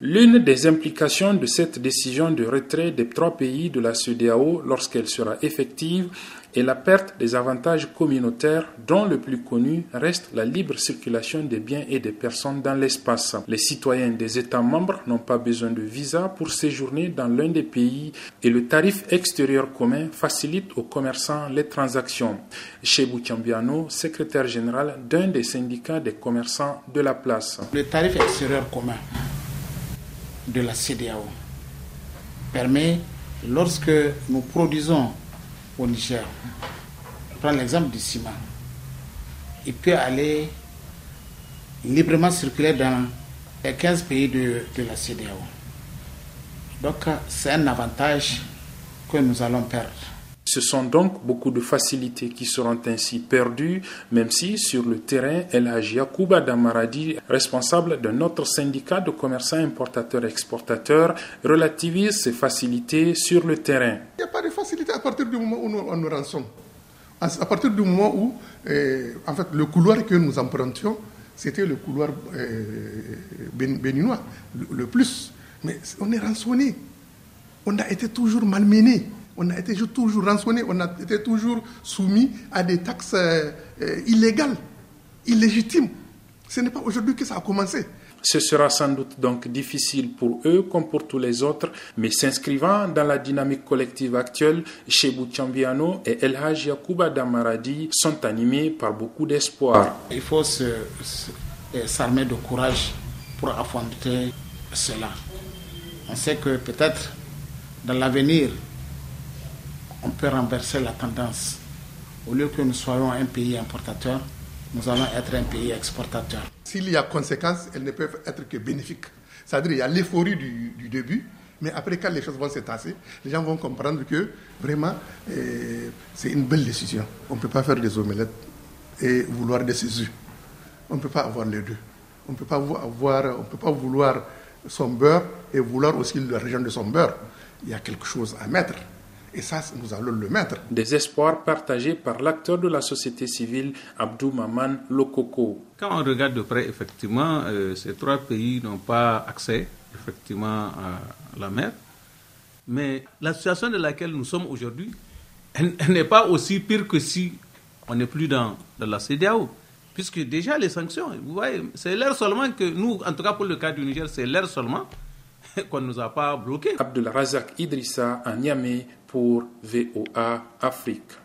L'une des implications de cette décision de retrait des trois pays de la CEDEAO lorsqu'elle sera effective est la perte des avantages communautaires dont le plus connu reste la libre circulation des biens et des personnes dans l'espace. Les citoyens des États membres n'ont pas besoin de visa pour séjourner dans l'un des pays et le tarif extérieur commun facilite aux commerçants les transactions. Chez Bouchambiano, secrétaire général d'un des syndicats des commerçants de la place. Le tarif extérieur commun de la CDAO permet, lorsque nous produisons au Niger, je prends l'exemple du ciment, il peut aller librement circuler dans les 15 pays de, de la CDAO. Donc c'est un avantage que nous allons perdre. Ce sont donc beaucoup de facilités qui seront ainsi perdues, même si sur le terrain, El Hajia Kouba Damaradi, responsable de notre syndicat de commerçants importateurs-exportateurs, relativise ces facilités sur le terrain. Il n'y a pas de facilité à partir du moment où nous, nous rançons. À partir du moment où, eh, en fait, le couloir que nous empruntions, c'était le couloir eh, béninois, le, le plus. Mais on est rançonné. On a été toujours malmené on a été toujours rançonné, on a été toujours soumis à des taxes euh, euh, illégales, illégitimes. Ce n'est pas aujourd'hui que ça a commencé. Ce sera sans doute donc difficile pour eux comme pour tous les autres, mais s'inscrivant dans la dynamique collective actuelle, chez Bouchambiano et El Haj Yacouba Damaradi sont animés par beaucoup d'espoir. Il faut s'armer de courage pour affronter cela. On sait que peut-être dans l'avenir, on peut renverser la tendance. Au lieu que nous soyons un pays importateur, nous allons être un pays exportateur. S'il y a conséquences, elles ne peuvent être que bénéfiques. C'est-à-dire qu'il y a l'euphorie du, début, mais après, quand les choses vont se tasser, les gens vont comprendre que vraiment, eh, c'est une belle décision. On ne peut pas faire des omelettes et vouloir des œufs. On ne peut pas avoir les deux. On ne peut pas vouloir son beurre et vouloir aussi la région de son beurre. Il y a quelque chose à mettre. Et ça, nous allons le mettre. Des espoirs partagés par l'acteur de la société civile, Abdou Maman Lokoko. Quand on regarde de près, effectivement, euh, ces trois pays n'ont pas accès effectivement à la mer. Mais la situation dans laquelle nous sommes aujourd'hui, elle, n'est pas aussi pire que si on n'est plus dans, dans la CDAO puisque déjà les sanctions, vous voyez, c'est l'air seulement que nous, en tout cas pour le cas du Niger, c'est l'air seulement qu'on ne nous a pas bloqué. Abdul Razak Idrissa à Niamey pour VOA Afrique.